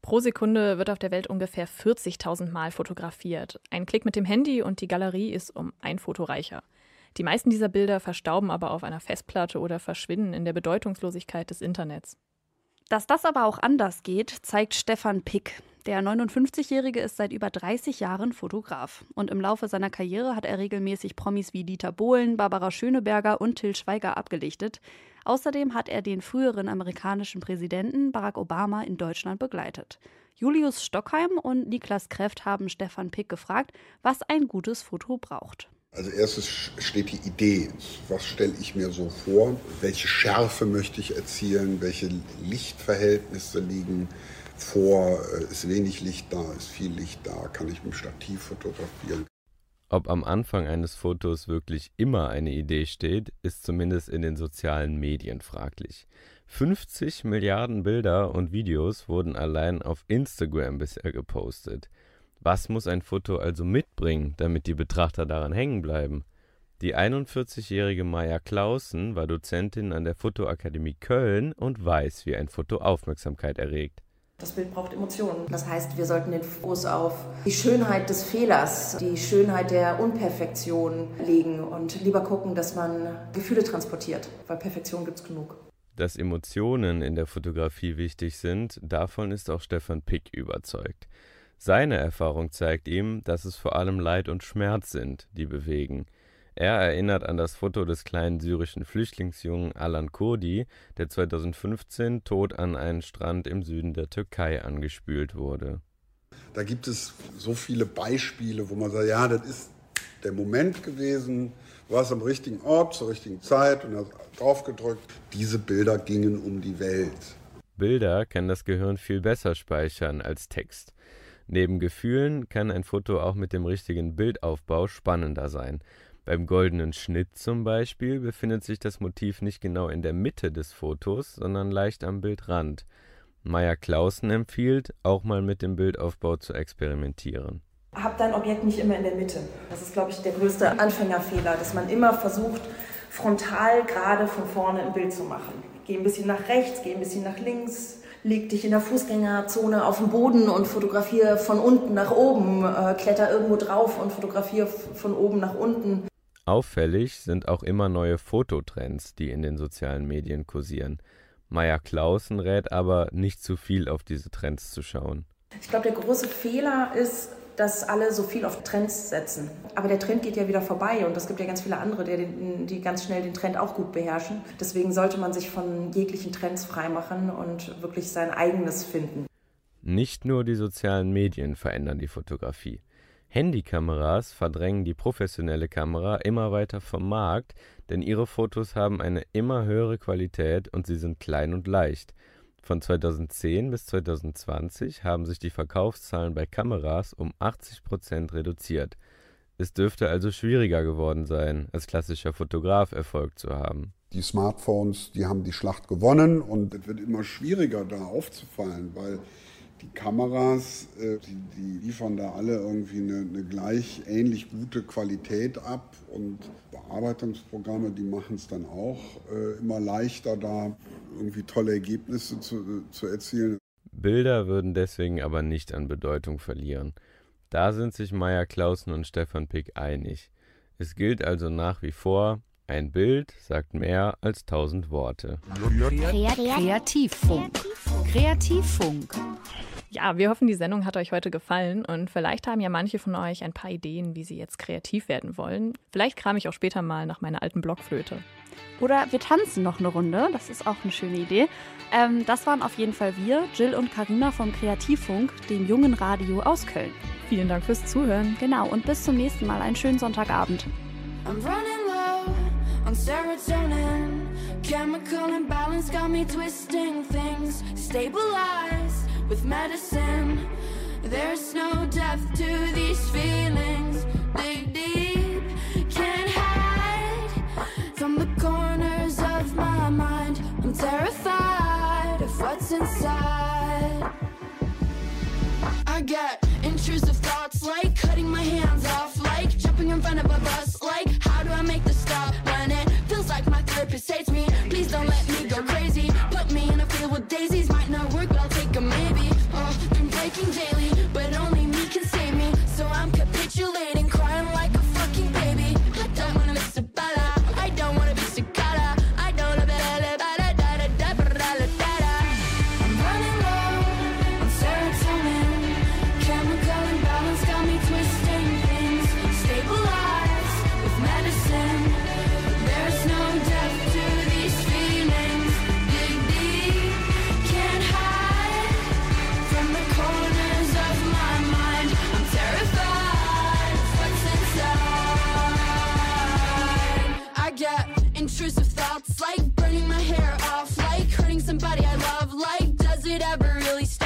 Pro Sekunde wird auf der Welt ungefähr 40.000 Mal fotografiert. Ein Klick mit dem Handy und die Galerie ist um ein Foto reicher. Die meisten dieser Bilder verstauben aber auf einer Festplatte oder verschwinden in der Bedeutungslosigkeit des Internets. Dass das aber auch anders geht, zeigt Stefan Pick. Der 59-Jährige ist seit über 30 Jahren Fotograf. Und im Laufe seiner Karriere hat er regelmäßig Promis wie Dieter Bohlen, Barbara Schöneberger und Till Schweiger abgelichtet. Außerdem hat er den früheren amerikanischen Präsidenten Barack Obama in Deutschland begleitet. Julius Stockheim und Niklas Kreft haben Stefan Pick gefragt, was ein gutes Foto braucht. Also erstes steht die Idee. Was stelle ich mir so vor? Welche Schärfe möchte ich erzielen? Welche Lichtverhältnisse liegen vor? Äh, Ist wenig Licht da? Ist viel Licht da? Kann ich mit dem Stativ fotografieren? Ob am Anfang eines Fotos wirklich immer eine Idee steht, ist zumindest in den sozialen Medien fraglich. 50 Milliarden Bilder und Videos wurden allein auf Instagram bisher gepostet. Was muss ein Foto also mitbringen, damit die Betrachter daran hängen bleiben? Die 41-jährige Maja Clausen war Dozentin an der Fotoakademie Köln und weiß, wie ein Foto Aufmerksamkeit erregt. Das Bild braucht Emotionen. Das heißt, wir sollten den Fokus auf die Schönheit des Fehlers, die Schönheit der Unperfektion legen und lieber gucken, dass man Gefühle transportiert, weil Perfektion gibt es genug. Dass Emotionen in der Fotografie wichtig sind, davon ist auch Stefan Pick überzeugt. Seine Erfahrung zeigt ihm, dass es vor allem Leid und Schmerz sind, die bewegen. Er erinnert an das Foto des kleinen syrischen Flüchtlingsjungen Alan Kurdi, der 2015 tot an einen Strand im Süden der Türkei angespült wurde. Da gibt es so viele Beispiele, wo man sagt, ja, das ist der Moment gewesen, du warst am richtigen Ort zur richtigen Zeit und hast drauf gedrückt. Diese Bilder gingen um die Welt. Bilder kann das Gehirn viel besser speichern als Text. Neben Gefühlen kann ein Foto auch mit dem richtigen Bildaufbau spannender sein. Beim goldenen Schnitt zum Beispiel befindet sich das Motiv nicht genau in der Mitte des Fotos, sondern leicht am Bildrand. Maya Clausen empfiehlt, auch mal mit dem Bildaufbau zu experimentieren. Hab dein Objekt nicht immer in der Mitte. Das ist, glaube ich, der größte Anfängerfehler, dass man immer versucht, frontal gerade von vorne ein Bild zu machen. Geh ein bisschen nach rechts, geh ein bisschen nach links, leg dich in der Fußgängerzone auf den Boden und fotografiere von unten nach oben, äh, kletter irgendwo drauf und fotografiere von oben nach unten. Auffällig sind auch immer neue Fototrends, die in den sozialen Medien kursieren. Maya Clausen rät aber, nicht zu viel auf diese Trends zu schauen. Ich glaube, der große Fehler ist, dass alle so viel auf Trends setzen. Aber der Trend geht ja wieder vorbei und es gibt ja ganz viele andere, die, den, die ganz schnell den Trend auch gut beherrschen. Deswegen sollte man sich von jeglichen Trends freimachen und wirklich sein eigenes finden. Nicht nur die sozialen Medien verändern die Fotografie. Handykameras verdrängen die professionelle Kamera immer weiter vom Markt, denn ihre Fotos haben eine immer höhere Qualität und sie sind klein und leicht. Von 2010 bis 2020 haben sich die Verkaufszahlen bei Kameras um 80 Prozent reduziert. Es dürfte also schwieriger geworden sein, als klassischer Fotograf Erfolg zu haben. Die Smartphones, die haben die Schlacht gewonnen und es wird immer schwieriger, da aufzufallen, weil Die Kameras, äh, die, die liefern da alle irgendwie eine, eine gleich ähnlich gute Qualität ab und Bearbeitungsprogramme, die machen es dann auch äh, immer leichter, da irgendwie tolle Ergebnisse zu, zu erzielen. Bilder würden deswegen aber nicht an Bedeutung verlieren. Da sind sich Meier Clausen und Stefan Pick einig. Es gilt also nach wie vor, ein Bild sagt mehr als tausend Worte. Kreativfunk. Kreativfunk. Ja, wir hoffen, die Sendung hat euch heute gefallen und vielleicht haben ja manche von euch ein paar Ideen, wie sie jetzt kreativ werden wollen. Vielleicht kram ich auch später mal nach meiner alten Blockflöte. Oder wir tanzen noch eine Runde, das ist auch eine schöne Idee. Ähm, das waren auf jeden Fall wir, Jill und Karina vom Kreativfunk, dem jungen Radio aus Köln. Vielen Dank fürs Zuhören. Genau, und bis zum nächsten Mal. Einen schönen Sonntagabend. I'm running low on serotonin. Chemical imbalance got me twisting things. Stabilize with medicine. There's no depth to these feelings. Dig deep, can't hide from the corners of my mind. I'm terrified of what's inside. I get intrusive thoughts like cutting my hands off, like jumping in front of a bus, like how do I make the stop when it feels like my therapist hates me? Please don't let me go crazy. never really stopped.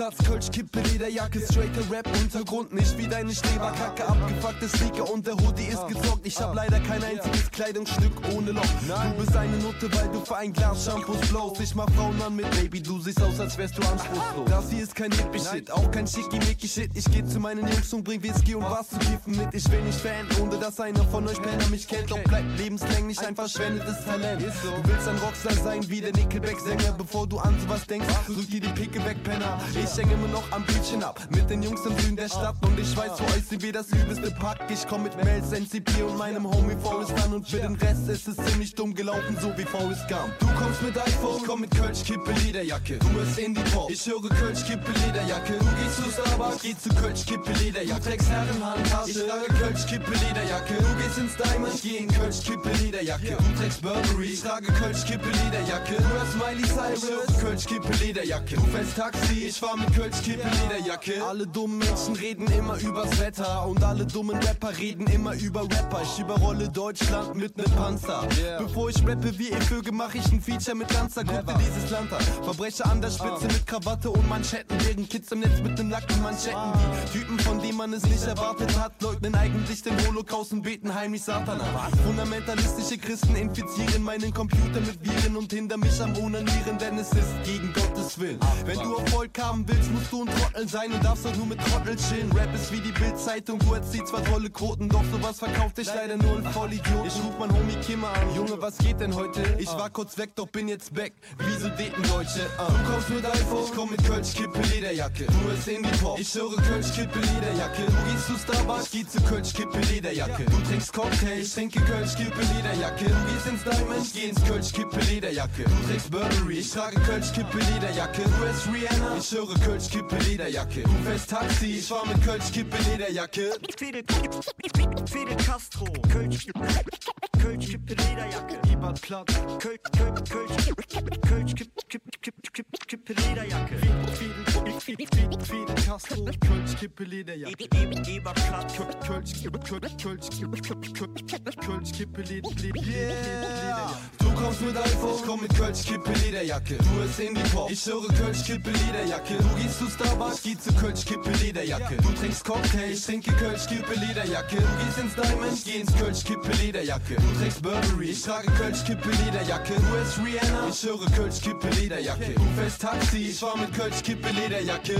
Ebertplatz, Kölsch, Kippe, Lederjacke, straighter Rap, Untergrund, nicht wie deine Streberkacke, abgefuckte Sneaker und der Hoodie ist gezockt. Ich hab leider kein einziges Kleidungsstück ohne Loch. Du bist eine Nutte, weil du für ein Glas Shampoos blowst. Ich mach Frauen an mit Baby, du siehst aus, als wärst du anspruchslos. Das hier ist kein Hippie-Shit, auch kein Schickimicki-Shit. Ich geh zu meinen Jungs und bring Whisky und was zu kiffen mit. Ich will nicht Fan, ohne dass einer von euch Penner mich kennt. Doch bleibt lebenslänglich ein verschwendetes Talent. Du willst ein Rockstar sein wie der Nickelback-Sänger, bevor du an sowas denkst. Drück dir die Picke weg, Penner. Ich hänge immer noch am Bildchen ab mit den Jungs im Süden der Stadt und ich weiß, sind wir das übelste Pack. Ich komm mit Mels, NCP und meinem Homie Forrest an und für den Rest ist es ziemlich dumm gelaufen, so wie Forrest Gump. Du kommst mit iPhone, ich komm mit Kölsch, Kippe, Lederjacke. Du bist Indie-Pop, ich höre Kölsch, Kippe, Lederjacke. Du gehst zu Starbucks, geh zu Kölsch, Kippe, Lederjacke. Trägst Herrenhandtasche, ich trage Kölsch, Kippe, Lederjacke. Du gehst ins Diamond, geh in Kölsch, Kippe, Lederjacke. Du trägst Burberry, ich trage Kölsch, Kippe, Lederjacke. Du hörst Miley Cyrus, Kölsch, Kippe, Lederjacke. Du fährst Taxi, ich fahr mit Kölsch, Kippe, Lederjacke. Alle dummen Menschen reden immer übers Wetter und alle dummen Rapper reden immer über Rapper. Ich überrolle Deutschland mit nem Panzer. Bevor ich rappe wie ihr Vögel, mach ich ein Feature mit Ganzer. Guck dir dieses Land an. Verbrecher an der Spitze mit Krawatte und Manschetten. Während Kids im Netz mit nem nackten Manschetten. Die Typen, von denen man es nicht erwartet hat, leugnen eigentlich den Holocaust und beten heimlich Satan an. Fundamentalistische Christen infizieren meinen Computer mit Viren und hindern mich am Onanieren, denn es ist gegen Gottes Willen. Wenn du Erfolg haben willst, musst du ein Trottel sein und darfst auch nur mit Trottel chillen. Rap ist wie die Bildzeitung, du erziehst zwar tolle Quoten, doch sowas verkauft dich leider nur ein Vollidiot. Ich ruf mein Homie Kimmer an, Junge, was geht denn heute? Ich war kurz weg, doch bin jetzt back. Wieso daten Deutsche? Ah. Du kommst mit iPhone, ich komm mit Kölsch, Kippe, Lederjacke. Du bist Indie-Pop, ich höre Kölsch, Kippe, Lederjacke. Du gehst zu Starbucks, geh zu Kölsch, Kippe, Lederjacke. Du trinkst Cocktail, ich trinke Kölsch, Kippe, Lederjacke. Du gehst ins Diamond, ich geh ins Kölsch, Kippe, Lederjacke. Du trägst Burberry, ich trage Kölsch, Kippe, Lederjacke. Du bist Rihanna, ich höre Kölsch, Kippe, Lederjacke. Du fährst Taxi, ich fahr mit Kölsch, Kippe, Lederjacke. Fidel, Fidel Castro, Kölsch, Kölsch, Kippe, Lederjacke, Ebertplatz, Kölsch, Kölsch, Kölsch, Kölsch, Kippe, Kippe, Kippe, Kippe, Kippe, Lederjacke, Fidel, Fidel, Fidel Castro, Kölsch, Kippe, Lederjacke, Ebertplatz, Kölsch, Kölsch, Kölsch, Kölsch, Kippe, Lederjacke. Du kommst mit iPhone, ich komm mit Kölsch, Kippe, Lederjacke. Du bist Indie-Pop, ich höre Kölsch, Kippe, Lederjacke. Du gehst zu Starbucks, geh zu Kölsch, Kippe, Lederjacke. Du trinkst Cocktail, ich trinke Kölsch, Kippe, Lederjacke. Du gehst ins Diamond, ich geh ins Kölsch, Kippe, Lederjacke. Du trägst Burberry, ich trage Kölsch, Kippe, Lederjacke. Du bist Rihanna, ich höre Kölsch, Kippe, Lederjacke. Du fährst Taxi, ich fahr mit Kölsch, Kippe, Lederjacke.